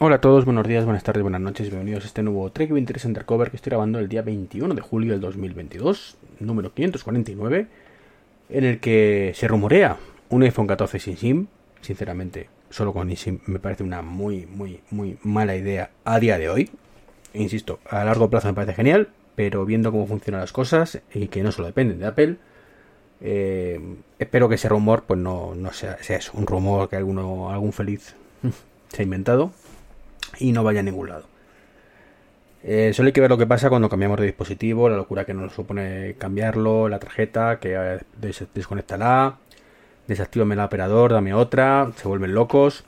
Hola a todos, buenos días, buenas tardes, buenas noches, bienvenidos a este nuevo Trek 23 Undercover que estoy grabando el día 21 de julio del 2022, número 549, en el que se rumorea un iPhone 14 sin SIM. Sinceramente, solo con SIM me parece una muy, muy, muy mala idea a día de hoy. Insisto, a largo plazo me parece genial, pero viendo cómo funcionan las cosas y que no solo dependen de Apple, eh, espero que ese rumor pues no, no sea, sea un rumor que alguno, algún feliz se ha inventado y no vaya a ningún lado. Eh, solo hay que ver lo que pasa cuando cambiamos de dispositivo, la locura que nos supone cambiarlo, la tarjeta, que eh, des desconectará, desactivame el operador, dame otra, se vuelven locos.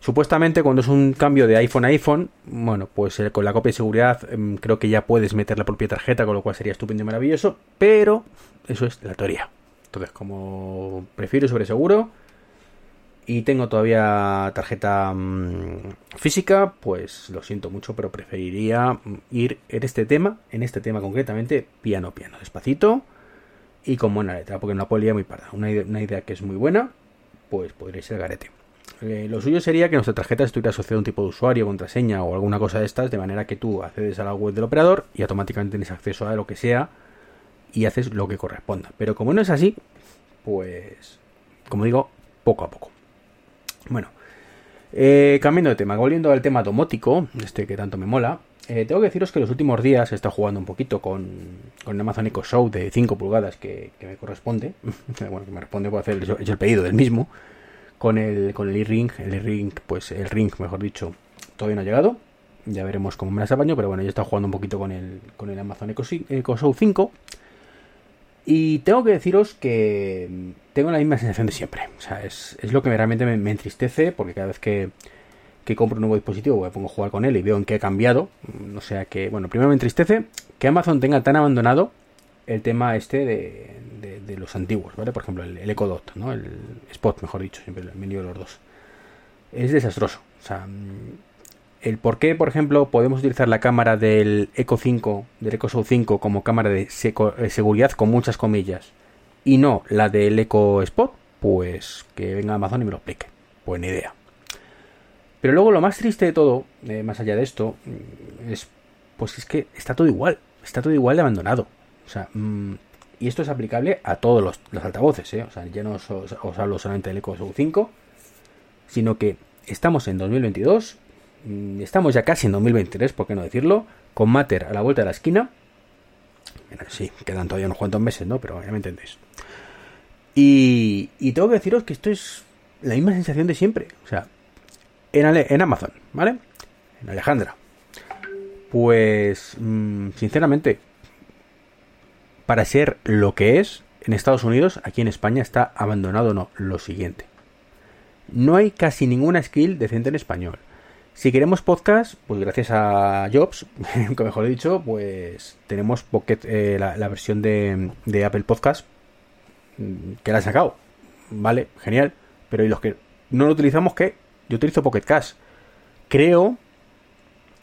Supuestamente cuando es un cambio de iPhone a iPhone, bueno, pues eh, con la copia de seguridad em, creo que ya puedes meter la propia tarjeta, con lo cual sería estupendo y maravilloso, pero eso es la teoría. Entonces, como prefiero sobre seguro, y tengo todavía tarjeta mmm, física, pues lo siento mucho, pero preferiría ir en este tema, en este tema concretamente, piano piano, despacito y con buena letra, porque no la muy parda. Una, idea, una idea que es muy buena, pues podría ser garete. Eh, lo suyo sería que nuestra tarjeta estuviera asociada a un tipo de usuario, contraseña o alguna cosa de estas, de manera que tú accedes a la web del operador y automáticamente tienes acceso a lo que sea y haces lo que corresponda. Pero como no es así, pues, como digo, poco a poco. Bueno, eh, cambiando de tema, volviendo al tema domótico, este que tanto me mola, eh, tengo que deciros que los últimos días he estado jugando un poquito con, con Amazon Echo Show de 5 pulgadas que, que, me corresponde, bueno, que me responde por hacer el, el pedido del mismo, con el con el e-ring, el e-ring, pues el ring, mejor dicho, todavía no ha llegado, ya veremos cómo me las apaño, pero bueno, yo he estado jugando un poquito con el, con el Amazon Echo, Echo Show 5 y tengo que deciros que tengo la misma sensación de siempre. O sea, es, es lo que realmente me, entristece porque cada vez que, que compro un nuevo dispositivo me pongo a jugar con él y veo en qué ha cambiado. O sea que, bueno, primero me entristece que Amazon tenga tan abandonado el tema este de, de, los antiguos, ¿vale? Por ejemplo, el, el, Echo Dot, ¿no? El Spot, mejor dicho, siempre me lío los dos. Es desastroso. O sea, el por qué, por ejemplo, podemos utilizar la cámara del Eco 5, del Eco Show 5 como cámara de seguridad con muchas comillas y no la del Eco Spot, pues que venga Amazon y me lo explique. Pues ni idea. Pero luego lo más triste de todo, eh, más allá de esto, mm, es pues es que está todo igual, está todo igual de abandonado. O sea, mmm, y esto es aplicable a todos los, altavoces, ¿eh? O sea, ya no os, hablo solamente del Eco Show 5, sino que estamos en 2022 Mm, estamos ya casi en 2023, por qué no decirlo, con Mater a la vuelta de la esquina. Sí, quedan todavía unos cuantos meses, ¿no? Pero ya me entendéis. Y, y tengo que deciros que esto es la misma sensación de siempre. O sea, en, Amazon, ¿vale? En Alejandra. Pues, mmm, sinceramente, para ser lo que es, en Estados Unidos, aquí en España está abandonado no, lo siguiente. No hay casi ninguna skill decente en español. Si queremos podcast, pues gracias a Jobs, que mejor he dicho, pues tenemos Pocket, eh, la, versión de, Apple Podcast mm, que la ha sacado. Vale, genial. Pero ¿y los que no lo utilizamos qué? Yo utilizo Pocket Cast. Creo,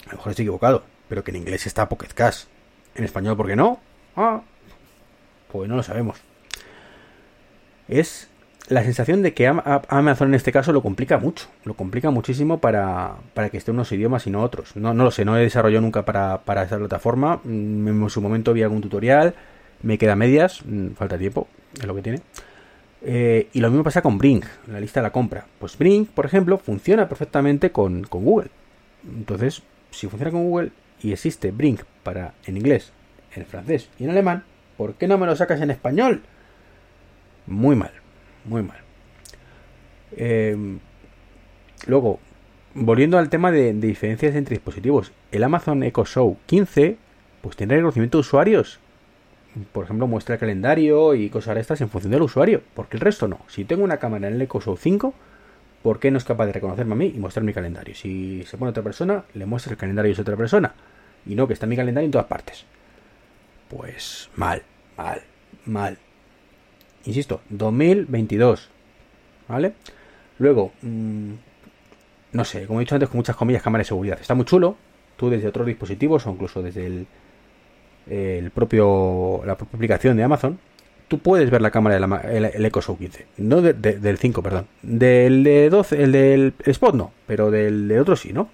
a lo mejor estoy equivocado, pero que en inglés está Pocket Cast. En español, ¿por qué no? Ah, pues no lo sabemos. Es la sensación de que Amazon en este caso lo complica mucho, lo complica muchísimo para, para que esté unos idiomas y no otros. No, no lo sé, no he desarrollado nunca para, para plataforma. Mm, en su momento vi algún tutorial, me queda medias, mm, falta tiempo, es lo que tiene. Eh, y lo mismo pasa con Brink, la lista de la compra. Pues Brink, por ejemplo, funciona perfectamente con, con Google. Entonces, si funciona con Google y existe Brink para en inglés, en francés y en alemán, ¿por qué no me lo sacas en español? Muy mal muy mal. Eh, luego, volviendo al tema de, diferencias entre dispositivos, el Amazon Echo Show 15 pues tiene reconocimiento de usuarios. Por ejemplo, muestra el calendario y cosas de estas en función del usuario, porque el resto no. Si tengo una cámara en el Echo Show 5, ¿por qué no es capaz de reconocerme a mí y mostrar mi calendario? Si se pone otra persona, le muestra el calendario de otra persona. Y no que está mi calendario en todas partes. Pues mal, mal, mal. Insisto, 2022. ¿Vale? Luego, mmm, no sé, como he dicho antes, con muchas comillas, cámara de seguridad. Está muy chulo. Tú desde otros dispositivos o incluso desde el, propio la propia aplicación de Amazon, tú puedes ver la cámara del el, el Echo Show 15. No de, de, del 5, perdón. Del de 12, el del Spot no, pero del de otro sí, ¿no?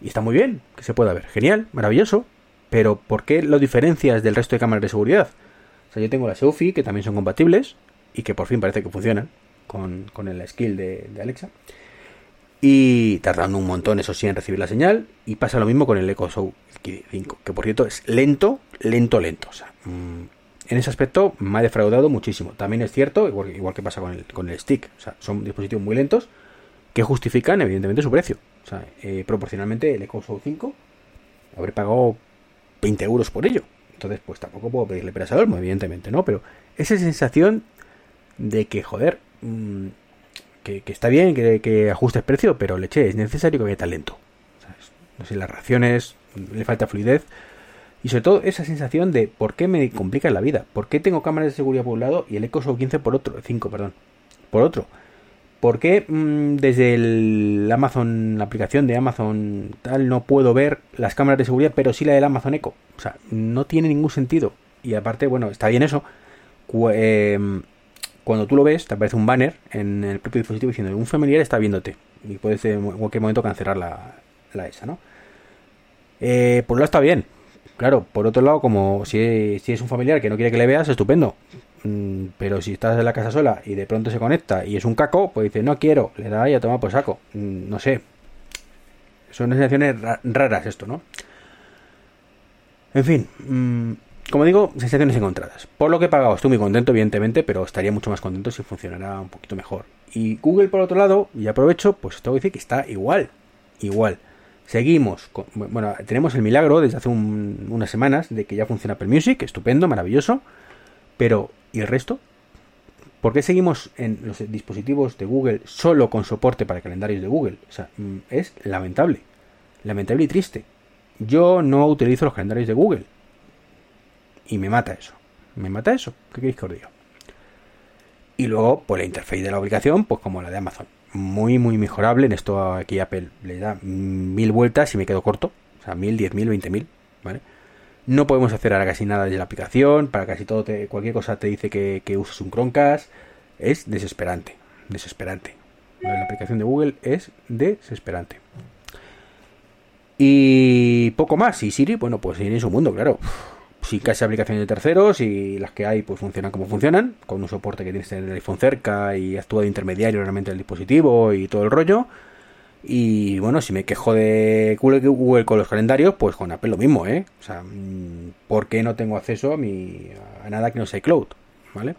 Y está muy bien que se pueda ver. Genial, maravilloso. Pero ¿por qué lo diferencias del resto de cámaras de seguridad? O sea, yo tengo las Xiaomi que también son compatibles y que por fin parece que funcionan con, el skill de, Alexa. Y tardando un montón, eso sí, en recibir la señal. Y pasa lo mismo con el Echo Show 5, que por cierto es lento, lento, lento. O sea, mm, en ese aspecto me ha defraudado muchísimo. También es cierto, igual, que pasa con el, con el stick, o sea, son dispositivos muy lentos que justifican evidentemente su precio. O sea, eh, proporcionalmente el Echo Show 5 habré pagado 20 euros por ello. Entonces, pues tampoco puedo pedirle peras al evidentemente, ¿no? Pero esa sensación de que, joder, mm, que, está bien que, que, ajustes precio, pero leche, es necesario que vaya tan lento. No sé, las reacciones, le falta fluidez. Y sobre todo esa sensación de por qué me complica la vida. ¿Por qué tengo cámaras de seguridad por un lado y el Echo Show 15 por otro? 5, perdón. Por otro. ¿Por qué mm, desde el Amazon, la aplicación de Amazon tal, no puedo ver las cámaras de seguridad, pero sí la del Amazon Echo? O sea, no tiene ningún sentido. Y aparte, bueno, está bien eso. Em, cuando tú lo ves, te aparece un banner en el propio dispositivo diciendo un familiar está viéndote. Y puedes en cualquier momento cancelar la, la esa, ¿no? Eh, por un lado está bien. Claro, por otro lado, como si, si es un familiar que no quiere que le veas, estupendo. Mm, pero si estás en la casa sola y de pronto se conecta y es un caco, pues dice, no quiero, le da y a tomar por saco. Mm, no sé. Son sensaciones raras esto, ¿no? En fin, mm, como digo, sensaciones encontradas. Por lo que he pagado, estoy muy contento, evidentemente, pero estaría mucho más contento si funcionara un poquito mejor. Y Google, por otro lado, y aprovecho, pues tengo que decir que está igual. Igual. Seguimos. bueno, tenemos el milagro desde hace unas semanas de que ya funciona Apple Music, estupendo, maravilloso. Pero, ¿y el resto? ¿Por qué seguimos en los dispositivos de Google solo con soporte para calendarios de Google? O sea, mm, es lamentable. Lamentable y triste. Yo no utilizo los calendarios de Google. Y me mata eso. Me mata eso. ¿Qué queréis que os diga? Y luego, pues la interfaz de la aplicación, pues como la de Amazon. Muy, muy mejorable. En esto aquí Apple le da mil vueltas y me quedo corto. O sea, mil, diez mil, veinte mil. ¿Vale? No podemos hacer ahora casi nada desde la aplicación. Para casi todo, te, cualquier cosa te dice que, que uses un Chromecast. Es desesperante. Desesperante. La aplicación de Google es desesperante. Y poco más. Y Siri, bueno, pues en su mundo, claro. Si casi aplicaciones de terceros y las que hay pues funcionan como funcionan, con un soporte que tienes en el iPhone cerca y actúa de intermediario realmente el dispositivo y todo el rollo. Y bueno, si me quejo de Google con los calendarios, pues con Apple lo mismo, ¿eh? O sea, mm, ¿por qué no tengo acceso a, mi, a nada que no sea iCloud? ¿Vale?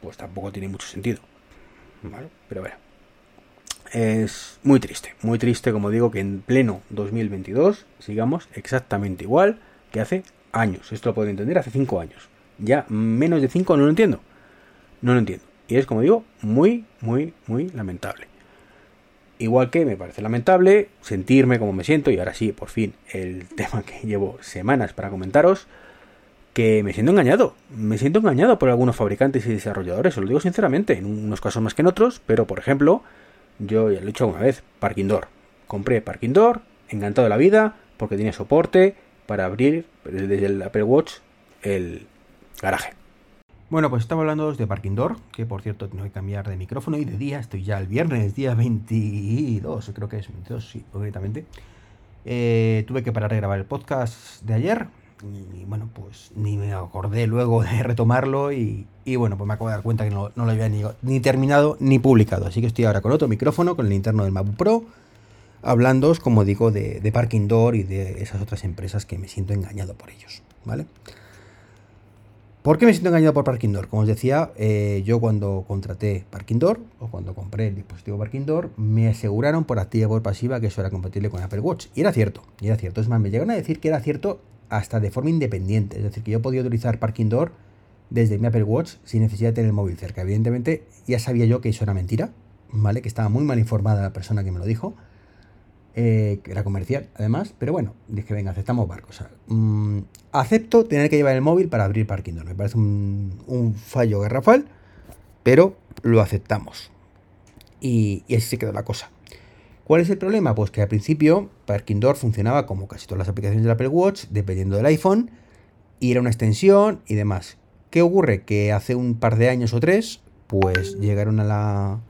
Pues tampoco tiene mucho sentido. ¿Vale? Pero bueno. Es muy triste, muy triste, como digo, que en pleno 2022 sigamos exactamente igual que hace años. Esto lo puedo entender hace 5 años. Ya menos de 5 no lo entiendo. No lo entiendo. Y es, como digo, muy, muy, muy lamentable. Igual que me parece lamentable sentirme como me siento, y ahora sí, por fin, el tema que llevo semanas para comentaros, que me siento engañado. Me siento engañado por algunos fabricantes y desarrolladores, os lo digo sinceramente, en unos casos más que en otros, pero por ejemplo, yo ya lo he dicho una vez, Parking Door. Compré Parking Door, encantado de la vida, porque tiene soporte para abrir desde el Apple Watch el garaje. Bueno, pues estamos hablando de Parking Door, que por cierto tengo que cambiar de micrófono y de día, estoy ya el viernes, día 22, creo que es 22, sí, concretamente. Eh, tuve que parar de grabar el podcast de ayer y, bueno, pues ni me acordé luego de retomarlo y, bueno, pues me acabo de dar cuenta que no, lo había ni, terminado ni publicado. Así que estoy ahora con otro micrófono, con el interno del MacBook Pro, hablando, como digo, de, de Parking Door y de esas otras empresas que me siento engañado por ellos, ¿vale? ¿Por qué me siento engañado por Parking Door? Como os decía, eh, yo cuando contraté Parking Door o cuando compré el dispositivo Parking Door, me aseguraron por activa y por pasiva que eso era compatible con Apple Watch. Y era cierto, y era cierto. Es más, me llegaron a decir que era cierto hasta de forma independiente. Es decir, que yo podía utilizar Parking Door desde mi Apple Watch sin necesidad de tener el móvil cerca. Evidentemente, ya sabía yo que eso era mentira, ¿vale? Que estaba muy mal informada la persona que me lo dijo. Eh, era comercial además, pero bueno, dije, venga, aceptamos barcos. Mm, acepto tener que llevar el móvil para abrir Parking Door. Me parece un, fallo garrafal, pero lo aceptamos. Y, así se quedó la cosa. ¿Cuál es el problema? Pues que al principio Parking Door funcionaba como casi todas las aplicaciones del Apple Watch, dependiendo del iPhone, y era una extensión y demás. ¿Qué ocurre? Que hace un par de años o tres, pues llegaron a la,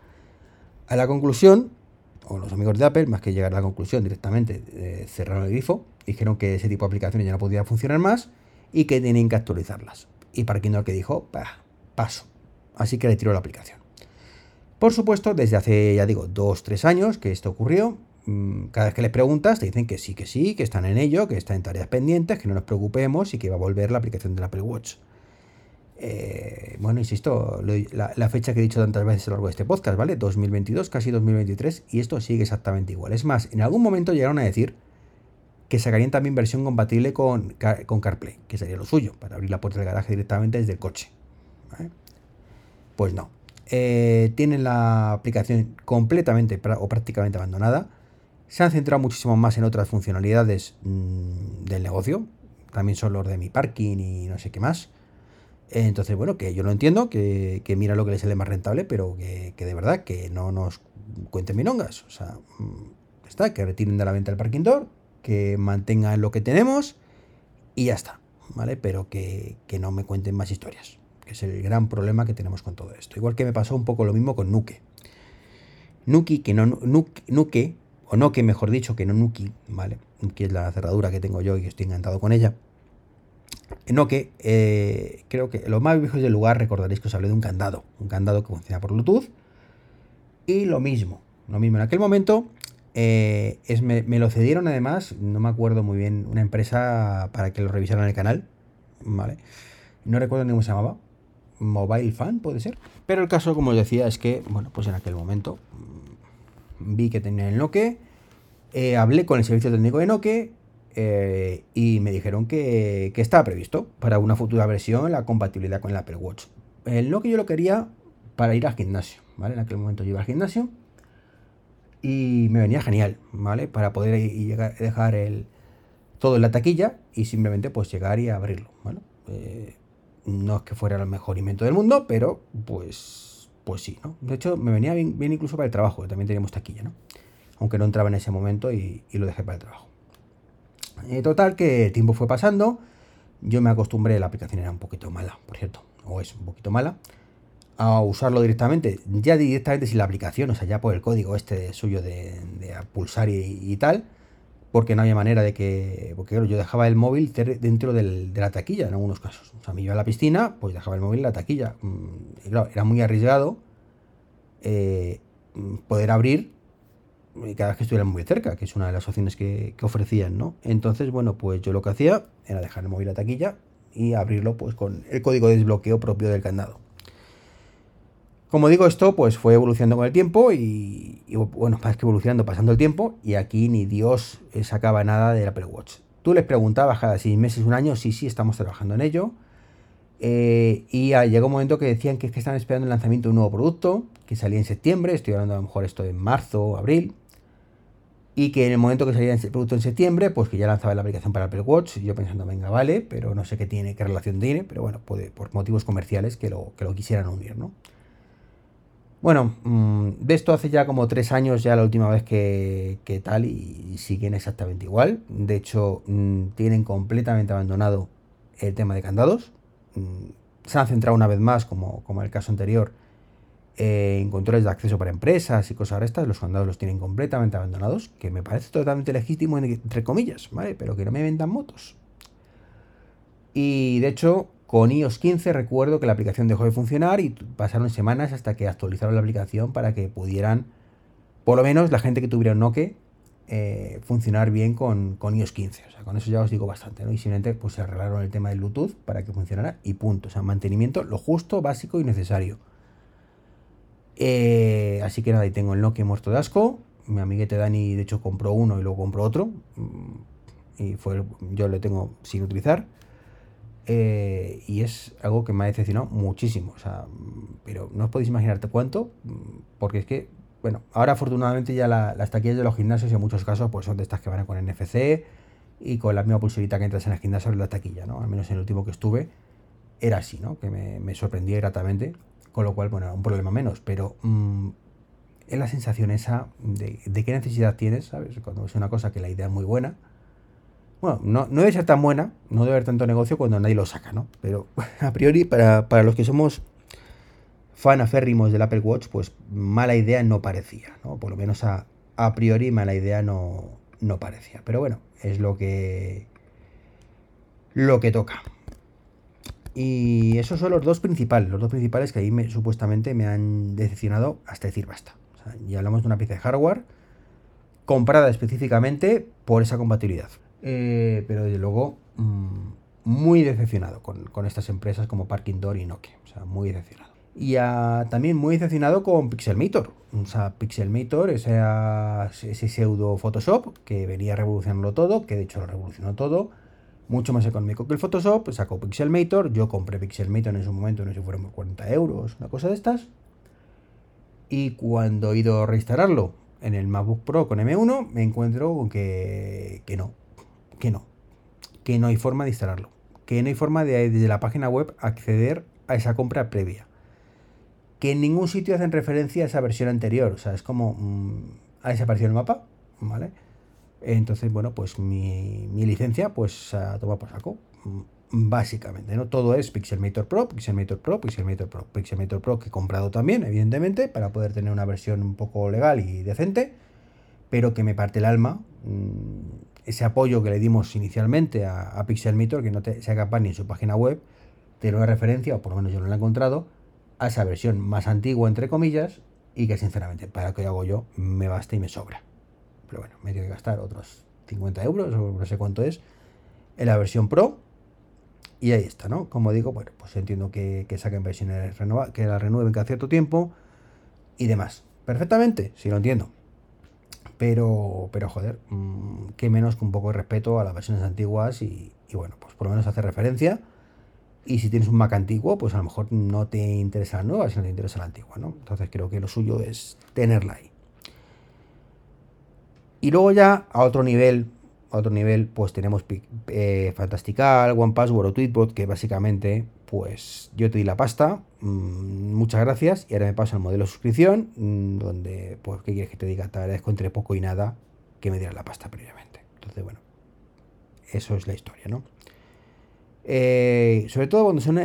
a la conclusión o los amigos de Apple, más que llegar a la conclusión directamente, cerraron el grifo, dijeron que ese tipo de aplicaciones ya no podía funcionar más y que tenían que actualizarlas. Y para no que dijo, paso. Así que retiró la aplicación. Por supuesto, desde hace, ya digo, dos, tres años que esto ocurrió, mm, cada vez que les preguntas te dicen que sí, que sí, que están en ello, que están en tareas pendientes, que no nos preocupemos y que va a volver la aplicación del Apple Watch. Eh, bueno, insisto, la, fecha que he dicho tantas veces a lo largo de este podcast, ¿vale? 2022, casi 2023, y esto sigue exactamente igual. Es más, en algún momento llegaron a decir que sacarían también versión compatible con, con CarPlay, que sería lo suyo, para abrir la puerta del garaje directamente desde el coche. Pues no. Eh, tienen la aplicación completamente o prácticamente abandonada. Se han centrado muchísimo más en otras funcionalidades mm, del negocio. También son los de mi parking y no sé qué más. Entonces, bueno, que yo lo entiendo, que, mira lo que les sale más rentable, pero que, de verdad que no nos cuenten minongas. O sea, mm, está, que retiren de la venta el parking door, que mantengan lo que tenemos y ya está, ¿vale? Pero que, no me cuenten más historias, que es el gran problema que tenemos con todo esto. Igual que me pasó un poco lo mismo con Nuke. Nuki, que no, Nuke, Nuke o no que mejor dicho, que no Nuki, ¿vale? Que es la cerradura que tengo yo y estoy encantado con ella no que eh, creo que los más viejos del lugar recordaréis que os hablé de un candado, un candado que funciona por Bluetooth. Y lo mismo, lo mismo en aquel momento. Eh, es, me, lo cedieron además, no me acuerdo muy bien, una empresa para que lo revisaran en el canal. ¿vale? No recuerdo ni cómo se llamaba. Mobile Fan, puede ser. Pero el caso, como os decía, es que, bueno, pues en aquel momento mm, vi que tenía el Nokia. Eh, hablé con el servicio técnico de Nokia eh, y me dijeron que, que, estaba previsto para una futura versión la compatibilidad con el Apple Watch. El lo que yo lo quería para ir al gimnasio, ¿vale? En aquel momento yo iba al gimnasio y me venía genial, ¿vale? Para poder llegar, dejar el, todo en la taquilla y simplemente pues llegar y abrirlo, eh, no es que fuera el mejor invento del mundo, pero pues, pues sí, ¿no? De hecho, me venía bien, incluso para el trabajo, que también teníamos taquilla, ¿no? Aunque no entraba en ese momento y lo dejé para el trabajo. Eh, total, que el tiempo fue pasando. Yo me acostumbré, la aplicación era un poquito mala, por cierto, o es un poquito mala, a usarlo directamente, ya directamente sin la aplicación, o sea, ya por el código este suyo de, pulsar y, tal, porque no había manera de que. Porque yo dejaba el móvil dentro de la taquilla en algunos casos. O sea, me iba a la piscina, pues dejaba el móvil en la taquilla. Mm, y claro, era muy arriesgado eh, poder abrir cada vez que estuvieran muy cerca, que es una de las opciones que, ofrecían, ¿no? Entonces, bueno, pues yo lo que hacía era dejar el móvil a taquilla y abrirlo pues con el código de desbloqueo propio del candado. Como digo, esto pues fue evolucionando con el tiempo y, bueno, es que evolucionando pasando el tiempo y aquí ni Dios sacaba nada del Apple Watch. Tú les preguntabas cada seis meses, un año, sí, sí, estamos trabajando en ello. Eh, y llegó un momento que decían que, que están esperando el lanzamiento de un nuevo producto que salía en septiembre, estoy hablando a lo mejor esto en marzo o abril y que en el momento que salía el producto en septiembre, pues que ya lanzaba la aplicación para Apple Watch, yo pensando, venga, vale, pero no sé qué tiene, qué relación tiene, pero bueno, puede, por motivos comerciales que lo, que lo quisieran unir, ¿no? Bueno, mm, de esto hace ya como tres años ya la última vez que, tal y, siguen exactamente igual. De hecho, mm, tienen completamente abandonado el tema de candados. Mm, se han centrado una vez más, como, como en el caso anterior, en controles de acceso para empresas y cosas estas, los candados los tienen completamente abandonados, que me parece totalmente legítimo, entre comillas, ¿vale? Pero que no me vendan motos. Y de hecho, con iOS 15 recuerdo que la aplicación dejó de funcionar y pasaron semanas hasta que actualizaron la aplicación para que pudieran, por lo menos la gente que tuviera un Nokia, eh, funcionar bien con, con, iOS 15. O sea, con eso ya os digo bastante, ¿no? Y simplemente pues se arreglaron el tema del Bluetooth para que funcionara y punto. O sea, mantenimiento lo justo, básico y necesario. Eh, así que nada, ahí tengo el Nokia muerto de asco. Mi amiguete Dani, de hecho, compró uno y luego compró otro. Mm, y fue, yo lo tengo sin utilizar. Eh, y es algo que me ha decepcionado muchísimo. O sea, pero no os podéis imaginarte cuánto. Porque es que, bueno, ahora afortunadamente ya las taquillas de los gimnasios en muchos casos pues son de estas que van con NFC y con la misma pulserita que entras en el gimnasio en la taquilla, ¿no? Al menos en el último que estuve era así, ¿no? Que me, me sorprendía gratamente con lo cual, bueno, un problema menos, pero mm, es la sensación esa de, qué necesidad tienes, ¿sabes? Cuando es una cosa que la idea es muy buena. Bueno, no, debe ser tan buena, no debe haber tanto negocio cuando nadie lo saca, ¿no? Pero a priori, para, los que somos fan aférrimos del Apple Watch, pues mala idea no parecía, ¿no? Por lo menos a, a priori mala idea no, no parecía. Pero bueno, es lo que lo que toca. Y esos son los dos principales, los dos principales que ahí me, supuestamente me han decepcionado hasta decir basta. ya hablamos de una pieza de hardware comprada específicamente por esa compatibilidad. Eh, pero desde luego mm, muy decepcionado con, estas empresas como Parking Door y Nokia. O sea, muy decepcionado. Y también muy decepcionado con Pixelmator. O sea, Pixelmator, ese, ese pseudo Photoshop que venía revolucionando todo, que de hecho lo revolucionó todo mucho más económico que el Photoshop, sacó Pixelmator, yo compré Pixelmator en su momento, no sé si fueron 40 euros, una cosa de estas. Y cuando he ido a reinstalarlo en el MacBook Pro con M1, me encuentro con que, que no, que no, que no hay forma de instalarlo, que no hay forma de desde la página web acceder a esa compra previa, que en ningún sitio hacen referencia a esa versión anterior, o sea, es como mm, ha desaparecido el mapa, ¿vale? Entonces, bueno, pues mi, licencia, pues a tomar por saco. Básicamente, ¿no? Todo es Pixelmator Pro, Pixelmator Pro, Pixelmator Pro, Pixelmator Pro que he comprado también, evidentemente, para poder tener una versión un poco legal y decente, pero que me parte el alma. Mm, ese apoyo que le dimos inicialmente a, a Pixelmator, que no te, sea capaz ni en su página web, tener una referencia, o por lo menos yo no la he encontrado, a esa versión más antigua, entre comillas, y que sinceramente, para lo que hago yo, me basta y me sobra. Pero bueno, me tengo que gastar otros 50 euros o no sé cuánto es en la versión Pro. Y ahí está, ¿no? Como digo, bueno, pues entiendo que, saquen versiones renovadas, que la renueven cada cierto tiempo y demás. Perfectamente, sí lo entiendo. Pero, pero joder, mm, qué menos que un poco de respeto a las versiones antiguas y, y, bueno, pues por lo menos hace referencia. Y si tienes un Mac antiguo, pues a lo mejor no te interesa la nueva, sino te interesa la antigua, ¿no? Entonces creo que lo suyo es tenerla ahí. Y luego ya a otro nivel, a otro nivel, pues tenemos eh, Fantastical, OnePassword o Tweetbot, que básicamente, pues yo te di la pasta, mm, muchas gracias, y ahora me paso al modelo de suscripción, mm, donde, pues, ¿qué quieres que te diga? Te agradezco entre poco y nada que me dieras la pasta previamente. Entonces, bueno, eso es la historia, ¿no? Eh, sobre todo cuando son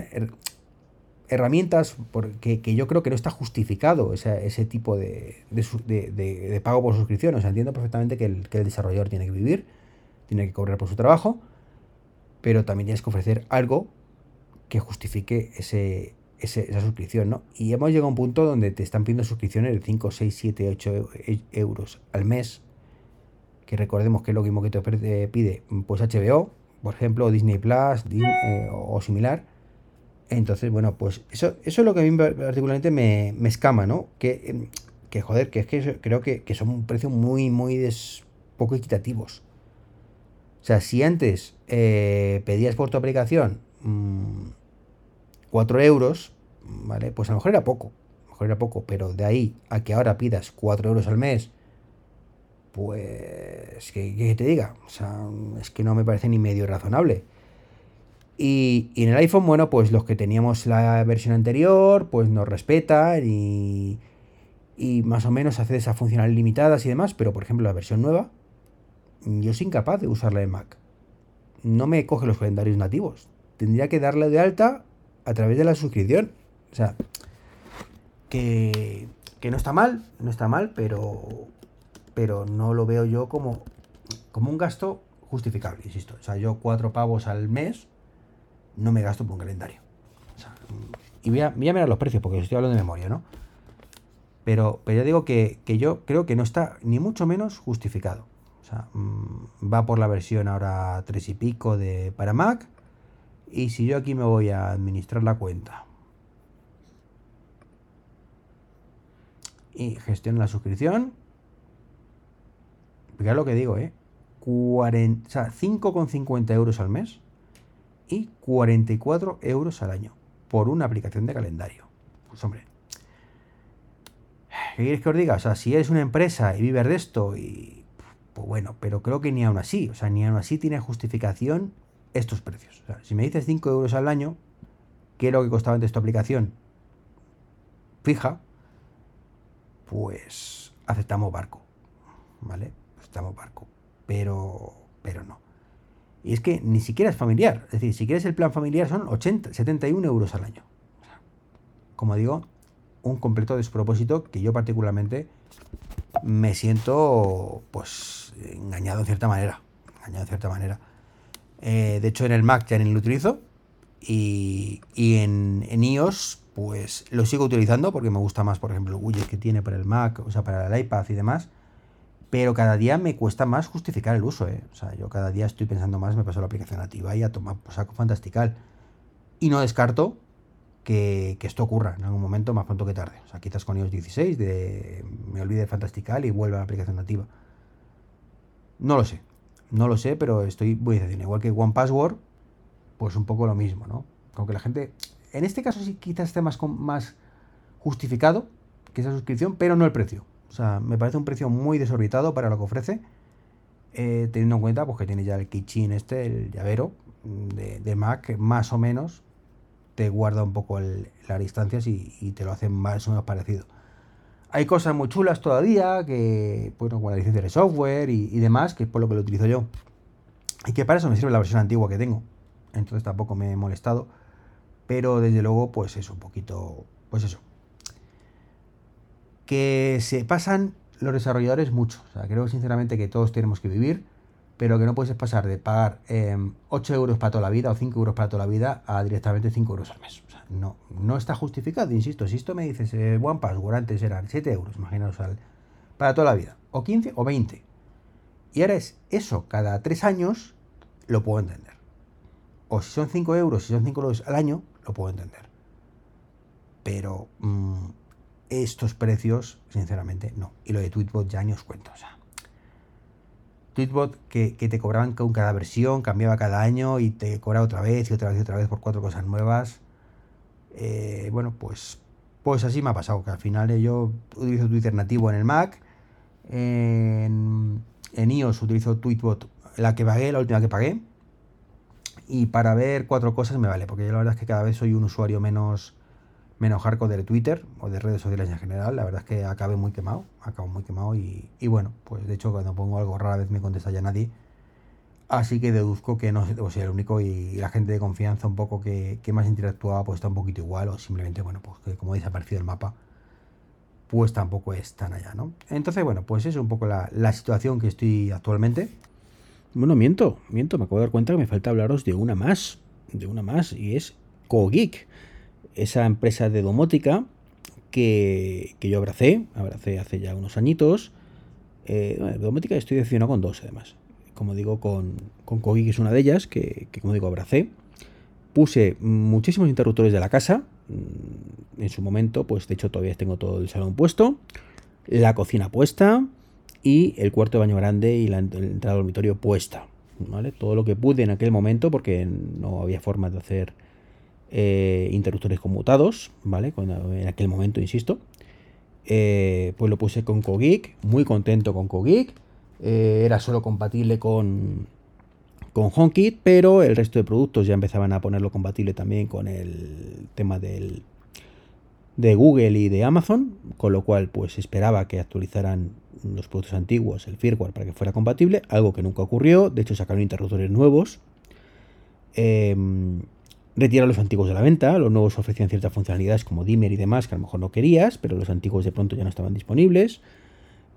herramientas porque, que yo creo que no está justificado ese, tipo de, de, pago por suscripción. O sea, entiendo perfectamente que el, desarrollador tiene que vivir, tiene que cobrar por su trabajo, pero también tienes que ofrecer algo que justifique ese, esa suscripción, ¿no? Y hemos llegado a un punto donde te están pidiendo suscripciones de 5, 6, 7, 8 euros al mes, que recordemos que es lo mismo que te pide pues HBO, por ejemplo, Disney Plus eh, o similar entonces, bueno, pues eso, eso es lo que a mí particularmente me, escama, ¿no? Que, que, joder, que es que creo que, son un precio muy, muy poco equitativos. O sea, si antes eh, pedías por tu aplicación 4 mm, euros, ¿vale? Pues a lo mejor era poco, a lo mejor era poco, pero de ahí a que ahora pidas 4 euros al mes, pues, que, te diga? O sea, es que no me parece ni medio razonable. Y, en el iPhone, bueno, pues los que teníamos la versión anterior, pues nos respetan y, y más o menos hace esas funcionalidades limitadas y demás, pero por ejemplo la versión nueva, yo soy incapaz de usarla en Mac. No me coge los calendarios nativos. Tendría que darle de alta a través de la suscripción. O sea, que, que no está mal, no está mal, pero, pero no lo veo yo como, como un gasto justificable, insisto. O sea, yo cuatro pavos al mes no me gasto por un calendario. y voy a, mirar los precios porque estoy hablando de memoria, ¿no? Pero, pero ya digo que, yo creo que no está ni mucho menos justificado. O sea, mm, va por la versión ahora 3 y pico de para Mac. Y si yo aquí me voy a administrar la cuenta y gestiono la suscripción, fíjate lo que digo, ¿eh? 40, o sea, 5,50 euros al mes y 44 euros al año por una aplicación de calendario. Pues hombre, ¿qué quieres que os diga? O sea, si eres una empresa y vives de esto, y pues bueno, pero creo que ni aún así, o sea, ni aún así tiene justificación estos precios. O sea, si me dices 5 euros al año, ¿qué es lo que costaba antes tu aplicación? Fija, pues aceptamos barco, ¿vale? Aceptamos barco, pero, pero no. Y es que ni siquiera es familiar. Es decir, si quieres el plan familiar son 80, 71 euros al año. Como digo, un completo despropósito que yo particularmente me siento pues engañado en cierta manera. Engañado en cierta manera. Eh, de hecho, en el Mac ya ni lo utilizo. Y, en, en, iOS, pues lo sigo utilizando porque me gusta más, por ejemplo, el widget que tiene para el Mac, o sea, para el iPad y demás. Pero cada día me cuesta más justificar el uso, ¿eh? O sea, yo cada día estoy pensando más, me paso la aplicación nativa y a tomar pues, saco fantastical. Y no descarto que, esto ocurra en algún momento más pronto que tarde. O sea, quizás con iOS 16 de, me olvide de Fantastical y vuelva a la aplicación nativa. No lo sé. No lo sé, pero estoy muy decidido. Igual que One Password, pues un poco lo mismo, ¿no? Aunque la gente, en este caso sí quizás esté más, más justificado que esa suscripción, pero no el precio. O sea, me parece un precio muy desorbitado para lo que ofrece, eh, teniendo en cuenta pues, que tiene ya el kitchen este, el llavero de, de Mac, más o menos, te guarda un poco las distancias y, te lo hace más o menos parecido. Hay cosas muy chulas todavía, que, bueno, con la licencia de software y, demás, que es por lo que lo utilizo yo. Y que para eso me sirve la versión antigua que tengo. Entonces tampoco me he molestado. Pero desde luego, pues eso, un poquito, pues eso. Que se pasan los desarrolladores mucho. O sea, creo sinceramente que todos tenemos que vivir pero que no puedes pasar de pagar 8 em, euros para toda la vida o 5 euros para toda la vida a directamente 5 euros al mes. O sea, no, no está justificado, insisto. Si esto me dices, eh, One Password antes eran 7 euros, imaginaos, al, para toda la vida, o 15 o 20. Y ahora es eso, cada 3 años lo puedo entender. O si son 5 euros, si son 5 euros al año, lo puedo entender. Pero mm, estos precios, sinceramente, no. Y lo de Tweetbot ya ni os cuento. O sea, Tweetbot que, te cobraban con cada versión, cambiaba cada año y te cobraba otra vez y otra vez y otra vez por cuatro cosas nuevas. Eh, bueno, pues, pues así me ha pasado, que al final yo utilizo Twitter nativo en el Mac, en, en iOS utilizo Tweetbot, la que pagué, la última que pagué, y para ver cuatro cosas me vale, porque yo la verdad es que cada vez soy un usuario menos menos hardcore de Twitter o de redes sociales en general. La verdad es que acabé muy quemado, acabo muy quemado y, bueno, pues de hecho cuando pongo algo rara vez me contesta ya nadie. Así que deduzco que no soy el único y la gente de confianza un poco que, más interactuaba pues está un poquito igual o simplemente, bueno, pues que como desaparecido el mapa, pues tampoco es tan allá, ¿no? Entonces, bueno, pues es un poco la, la situación que estoy actualmente. Bueno, miento, miento, me acabo de dar cuenta que me falta hablaros de una más, de una más, y es CoGeek esa empresa de domótica que, yo abracé, abracé hace ya unos añitos. Eh, domótica estoy decidiendo con dos además. Como digo, con, con Kogi, que es una de ellas, que, como digo, abracé. Puse muchísimos interruptores de la casa. Mm, en su momento, pues de hecho todavía tengo todo el salón puesto. La cocina puesta. Y el cuarto de baño grande y la, entrada dormitorio puesta. ¿vale? Todo lo que pude en aquel momento, porque no había forma de hacer eh, interruptores conmutados, ¿vale? Cuando, en aquel momento, insisto. Eh, pues lo puse con Cogeek, muy contento con Cogeek. Eh, era solo compatible con, con HomeKit, pero el resto de productos ya empezaban a ponerlo compatible también con el tema del, de Google y de Amazon, con lo cual pues esperaba que actualizaran los productos antiguos, el firmware, para que fuera compatible, algo que nunca ocurrió, de hecho sacaron interruptores nuevos. Em, Retira los antiguos de la venta, los nuevos ofrecían ciertas funcionalidades como dimmer y demás que a lo mejor no querías, pero los antiguos de pronto ya no estaban disponibles.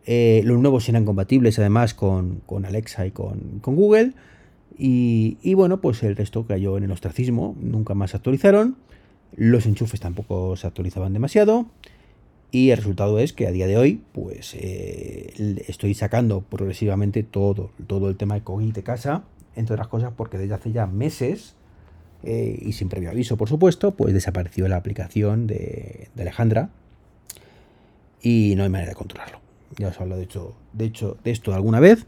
Eh, los nuevos eran compatibles además con, Alexa y con, Google. Y, bueno, pues el resto cayó en el ostracismo, nunca más se actualizaron. Los enchufes tampoco se actualizaban demasiado. Y el resultado es que a día de hoy, pues eh, estoy sacando progresivamente todo, todo el tema de COVID de casa, entre otras cosas porque desde hace ya meses eh, y sin previo aviso, por supuesto, pues desapareció la aplicación de, Alejandra y no hay manera de controlarlo. Ya os he hablado de hecho, de hecho de esto alguna vez.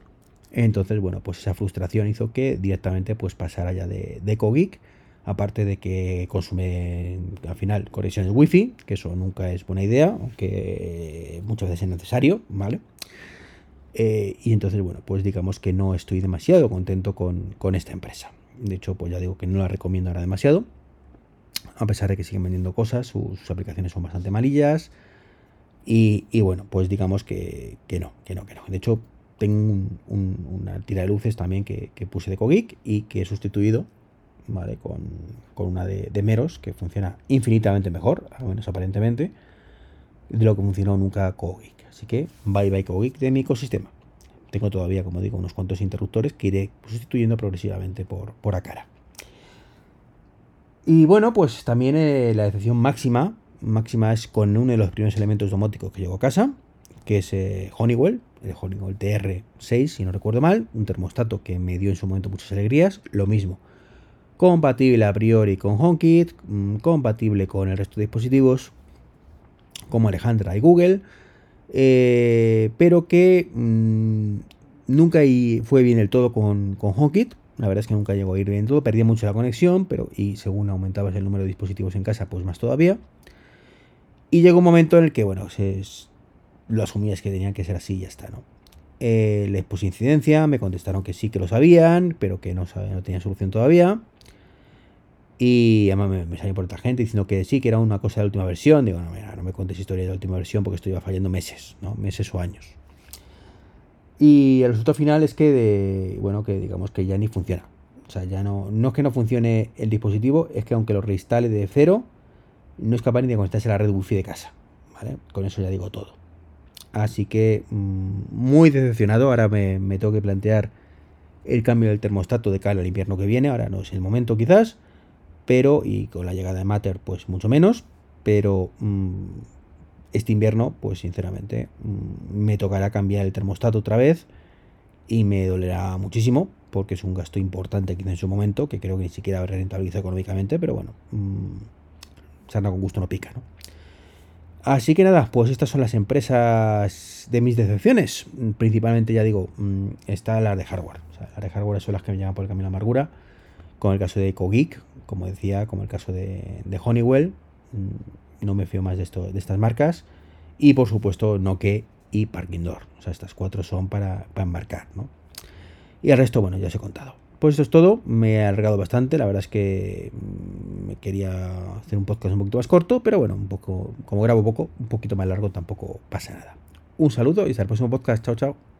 Entonces, bueno, pues esa frustración hizo que directamente pues pasara ya de, de aparte de que consume al final conexiones wifi, que eso nunca es buena idea, aunque muchas veces es necesario, ¿vale? Eh, y entonces, bueno, pues digamos que no estoy demasiado contento con, con esta empresa. De hecho, pues ya digo que no la recomiendo ahora demasiado. A pesar de que siguen vendiendo cosas, sus, aplicaciones son bastante malillas. Y, bueno, pues digamos que, no, que no, que no. De hecho, tengo una tira de luces también que, puse de Cogeek y que he sustituido ¿vale? con, una de, Meros que funciona infinitamente mejor, al menos aparentemente. de lo que funcionó nunca Cogeek. Así que bye bye Cogeek de mi ecosistema. Tengo todavía, como digo, unos cuantos interruptores que iré sustituyendo progresivamente por, por Akara. Y bueno, pues también eh, la decepción máxima, máxima es con uno de los primeros elementos domóticos que llegó a casa, que es eh, Honeywell, el Honeywell TR6, si no recuerdo mal, un termostato que me dio en su momento muchas alegrías, lo mismo. Compatible a priori con HomeKit, mm, compatible con el resto de dispositivos, como Alejandra y Google, eh, pero que mm, nunca fue bien el todo con, con HomeKit. La verdad es que nunca llegó a ir bien todo, perdía mucho la conexión, pero y según aumentabas el número de dispositivos en casa, pues más todavía. Y llegó un momento en el que, bueno, lo asumías que tenían que ser así y ya está, ¿no? Eh, les puse incidencia, me contestaron que sí que lo sabían, pero que no, no tenían solución todavía. Y además me, me, salió por otra gente diciendo que sí, que era una cosa de la última versión. Digo, no, mira, no me contes historia de la última versión porque esto iba fallando meses, ¿no? Meses o años. Y el resultado final es que, de, bueno, que digamos que ya ni funciona. O sea, ya no, no es que no funcione el dispositivo, es que aunque lo reinstale de cero, no es capaz ni de conectarse a la red wifi de casa. ¿vale? Con eso ya digo todo. Así que mm, muy decepcionado. Ahora me, tengo que plantear el cambio del termostato de cara al invierno que viene. Ahora no es el momento quizás. Pero, y con la llegada de Matter, pues mucho menos. Pero mm, este invierno, pues sinceramente, mm, me tocará cambiar el termostato otra vez. Y me dolerá muchísimo. Porque es un gasto importante quizá en su momento. Que creo que ni siquiera rentabiliza económicamente. Pero bueno, sarna con gusto no pica, ¿no? Así que nada, pues estas son las empresas de mis decepciones. Principalmente, ya digo, mm, está la de hardware. Las de hardware son las que me llaman por el camino a amargura. Con el caso de EcoGeek, como decía, como el caso de, Honeywell. Mm, no me fío más de, estas marcas. Y por supuesto, Nokia y Parking Door. O sea, estas cuatro son para, para embarcar, ¿no? Y el resto, bueno, ya os he contado. Pues esto es todo, me he alargado bastante, la verdad es que mm, me quería hacer un podcast un poquito más corto, pero bueno, un poco, como grabo poco, un poquito más largo tampoco pasa nada. Un saludo y hasta el próximo podcast, chao chao.